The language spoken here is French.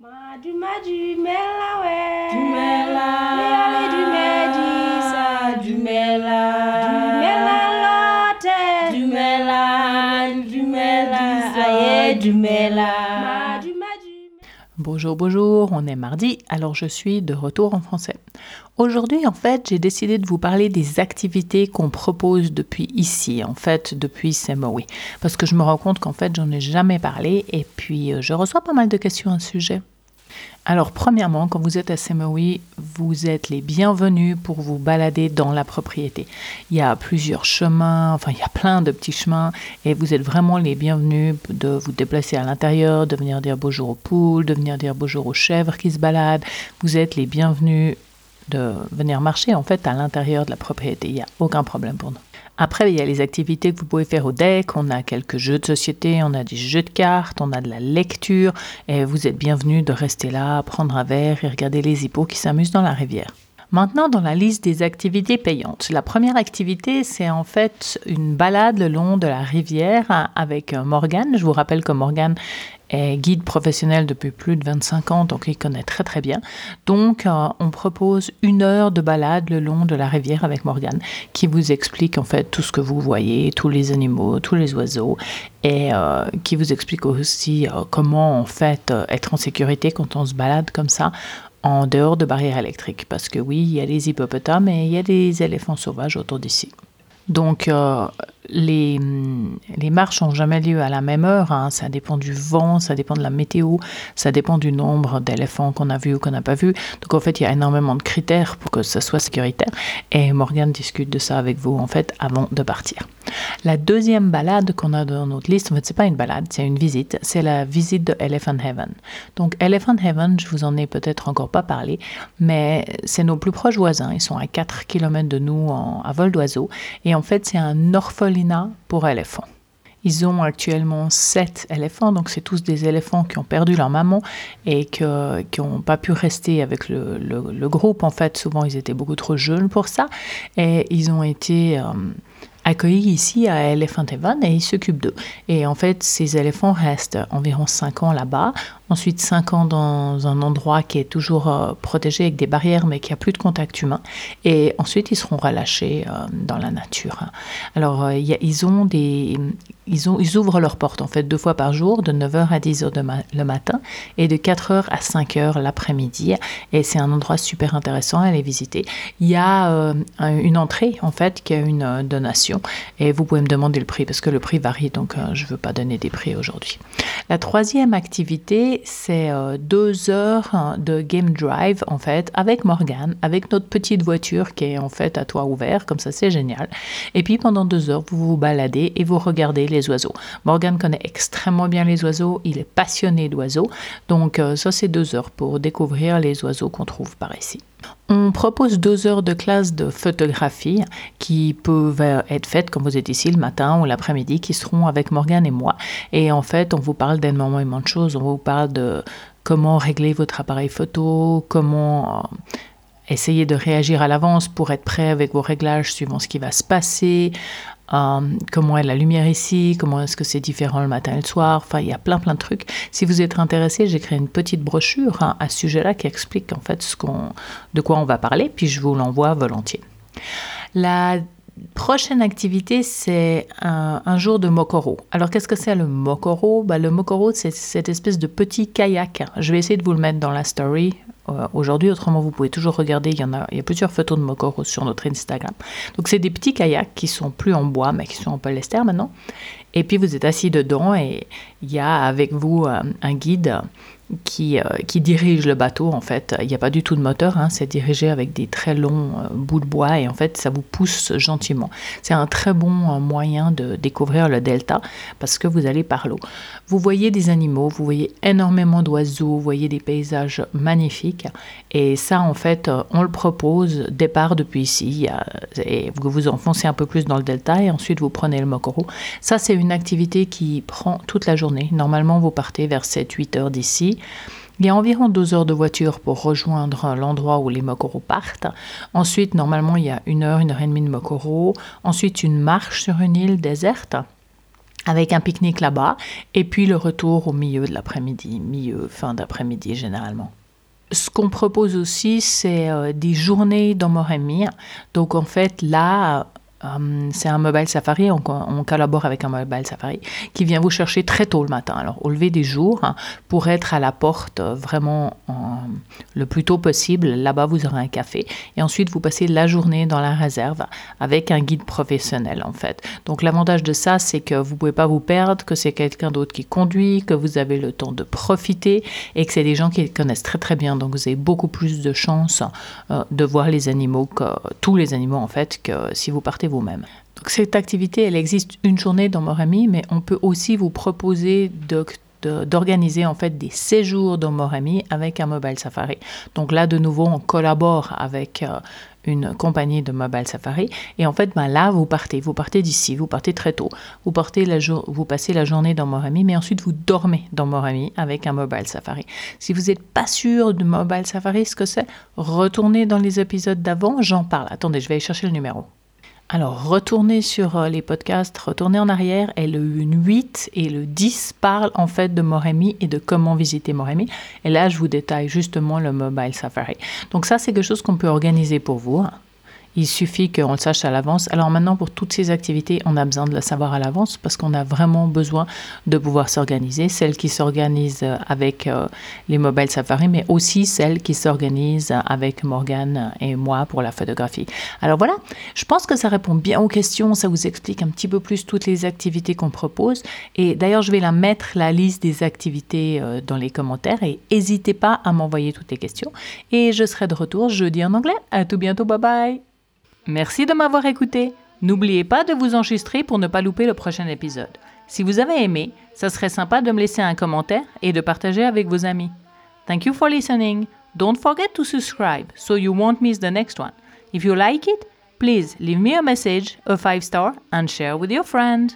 Madumadu mela we. Dumela. Mele dumedi sa dumela. Dumela lote. Dumela. Dumela. Aye dumela. Madumadu. Bonjour, bonjour, on est mardi, alors je suis de retour en français. Aujourd'hui, en fait, j'ai décidé de vous parler des activités qu'on propose depuis ici, en fait, depuis Semowi. Parce que je me rends compte qu'en fait, j'en ai jamais parlé et puis euh, je reçois pas mal de questions à ce sujet. Alors, premièrement, quand vous êtes à Semowi, vous êtes les bienvenus pour vous balader dans la propriété. Il y a plusieurs chemins, enfin, il y a plein de petits chemins et vous êtes vraiment les bienvenus de vous déplacer à l'intérieur, de venir dire bonjour aux poules, de venir dire bonjour aux chèvres qui se baladent. Vous êtes les bienvenus de venir marcher en fait à l'intérieur de la propriété. Il n'y a aucun problème pour nous. Après, il y a les activités que vous pouvez faire au deck. On a quelques jeux de société, on a des jeux de cartes, on a de la lecture. Et vous êtes bienvenus de rester là, prendre un verre et regarder les hippos qui s'amusent dans la rivière. Maintenant, dans la liste des activités payantes, la première activité, c'est en fait une balade le long de la rivière avec Morgane. Je vous rappelle que Morgane est guide professionnel depuis plus de 25 ans, donc il connaît très très bien. Donc, euh, on propose une heure de balade le long de la rivière avec Morgane, qui vous explique en fait tout ce que vous voyez, tous les animaux, tous les oiseaux, et euh, qui vous explique aussi euh, comment en fait être en sécurité quand on se balade comme ça en dehors de barrières électriques. Parce que oui, il y a les hippopotames et il y a des éléphants sauvages autour d'ici. Donc, euh, les, marches n'ont jamais lieu à la même heure. hein. Ça dépend du vent, ça dépend de la météo, ça dépend du nombre d'éléphants qu'on a vu ou qu'on n'a pas vu. Donc, en fait, il y a énormément de critères pour que ça soit sécuritaire. Et Morgane discute de ça avec vous, en fait, avant de partir. La deuxième balade qu'on a dans notre liste, en fait, c'est pas une balade, c'est une visite. C'est la visite de Elephant Heaven. Donc, Elephant Heaven, je vous en ai peut-être encore pas parlé, mais c'est nos plus proches voisins. Ils sont à 4 km de nous en- à vol d'oiseau. Et en fait, c'est un orphelinat pour éléphants. Ils ont actuellement sept éléphants, donc c'est tous des éléphants qui ont perdu leur maman et qui n'ont pas pu rester avec le groupe. En fait, souvent ils étaient beaucoup trop jeunes pour ça et ils ont été euh, accueillis ici à Elephant Heaven et ils s'occupent d'eux. Et en fait, ces éléphants restent environ 5 ans là-bas, ensuite 5 ans dans un endroit qui est toujours euh, protégé avec des barrières mais qui a plus de contact humain. Et ensuite, ils seront relâchés euh, dans la nature. Alors, euh, ils ont des... Ils, ont, ils ouvrent leurs portes en fait deux fois par jour, de 9h à 10h de ma- le matin et de 4h à 5h l'après-midi. Et c'est un endroit super intéressant à aller visiter. Il y a un- une entrée en fait qui a une donation et vous pouvez me demander le prix parce que le prix varie donc je ne veux pas donner des prix aujourd'hui. La troisième activité c'est euh, deux heures hein, de game drive en fait avec Morgane, avec notre petite voiture qui est en fait à toit ouvert comme ça c'est génial. Et puis pendant deux heures vous vous baladez et vous regardez les oiseaux. Morgane connaît extrêmement bien les oiseaux, il est passionné d'oiseaux donc euh, ça c'est deux heures pour découvrir les oiseaux qu'on trouve par ici. On propose deux heures de classe de photographie qui peuvent être faites comme vous êtes ici le matin ou l'après-midi, qui seront avec Morgane et moi. Et en fait, on vous parle d'énormément de choses. On vous parle de comment régler votre appareil photo, comment euh, essayer de réagir à l'avance pour être prêt avec vos réglages suivant ce qui va se passer, euh, comment est la lumière ici, comment est-ce que c'est différent le matin et le soir. Enfin, il y a plein plein de trucs. Si vous êtes intéressé, j'ai créé une petite brochure hein, à ce sujet-là qui explique en fait de quoi on va parler, puis je vous l'envoie volontiers. La prochaine activité, c'est un, jour de Mokoro. Alors, qu'est-ce que c'est le Mokoro? Bah, Le Mokoro, c'est cette espèce de petit kayak. Je vais essayer de vous le mettre dans la story aujourd'hui, autrement vous pouvez toujours regarder, il y, en a, il y a plusieurs photos de Mokoro sur notre Instagram. Donc c'est des petits kayaks qui sont plus en bois, mais qui sont en polyester maintenant. Et puis vous êtes assis dedans et il y a avec vous euh, un guide qui, euh, qui dirige le bateau en fait. Il n'y a pas du tout de moteur, hein, c'est dirigé avec des très longs euh, bouts de bois et en fait ça vous pousse gentiment. C'est un très bon euh, moyen de découvrir le delta parce que vous allez par l'eau. Vous voyez des animaux, vous voyez énormément d'oiseaux, vous voyez des paysages magnifiques et ça en fait euh, on le propose départ depuis ici et vous vous enfoncez un peu plus dans le delta et ensuite vous prenez le Mokoro. Ça c'est une activité qui prend toute la journée. Normalement vous partez vers 7-8 heures d'ici. Il y a environ deux heures de voiture pour rejoindre l'endroit où les Mokoro partent. Ensuite, normalement, il y a une heure, une heure et demie de Mokoro. Ensuite, une marche sur une île déserte avec un pique-nique là-bas, et puis le retour au milieu de l'après-midi, milieu, fin d'après-midi généralement. Ce qu'on propose aussi, c'est euh, des journées dans. Donc en fait, là, euh, c'est un mobile safari, on, collabore avec un mobile safari qui vient vous chercher très tôt le matin, alors au lever des jours, hein, pour être à la porte euh, vraiment le plus tôt possible. Là-bas, vous aurez un café et ensuite vous passez la journée dans la réserve avec un guide professionnel en fait. Donc l'avantage de ça, c'est que vous pouvez pas vous perdre, que c'est quelqu'un d'autre qui conduit, que vous avez le temps de profiter et que c'est des gens qui connaissent très très bien. Donc vous avez beaucoup plus de chances euh, de voir les animaux que tous les animaux en fait que si vous partez vous-même. Donc cette activité, elle existe une journée dans Morami, mais on peut aussi vous proposer d'organiser en fait des séjours dans Morami avec un mobile safari. Donc là de nouveau on collabore avec euh, une compagnie de mobile safari et en fait ben là vous partez, vous partez d'ici, vous partez très tôt, vous vous passez la journée dans Morami mais ensuite vous dormez dans Morami avec un mobile safari. Si vous n'êtes pas sûr de mobile safari ce que c'est, retournez dans les épisodes d'avant, j'en parle. Attendez, je vais aller chercher le numéro. Alors, retournez sur euh, les podcasts, retournez en arrière, et le 8 et le 10 parlent en fait de Moremi et de comment visiter Moremi. Et là, je vous détaille justement le Mobile Safari. Donc ça, c'est quelque chose qu'on peut organiser pour vous. Il suffit qu'on le sache à l'avance. Alors maintenant, pour toutes ces activités, on a besoin de le savoir à l'avance parce qu'on a vraiment besoin de pouvoir s'organiser. Celles qui s'organisent avec euh, les Mobile Safari, mais aussi celles qui s'organisent avec Morgane et moi pour la photographie. Alors voilà, je pense que ça répond bien aux questions. Ça vous explique un petit peu plus toutes les activités qu'on propose. Et d'ailleurs, je vais la mettre, la liste des activités euh, dans les commentaires. Et n'hésitez pas à m'envoyer toutes les questions. Et je serai de retour jeudi en anglais. À tout bientôt. Bye bye. Merci de m'avoir écouté. N'oubliez pas de vous enregistrer pour ne pas louper le prochain épisode. Si vous avez aimé, ça serait sympa de me laisser un commentaire et de partager avec vos amis. Thank you for listening. Don't forget to subscribe so you won't miss the next one. If you like it, please leave me a message, a five star, and share with your friend.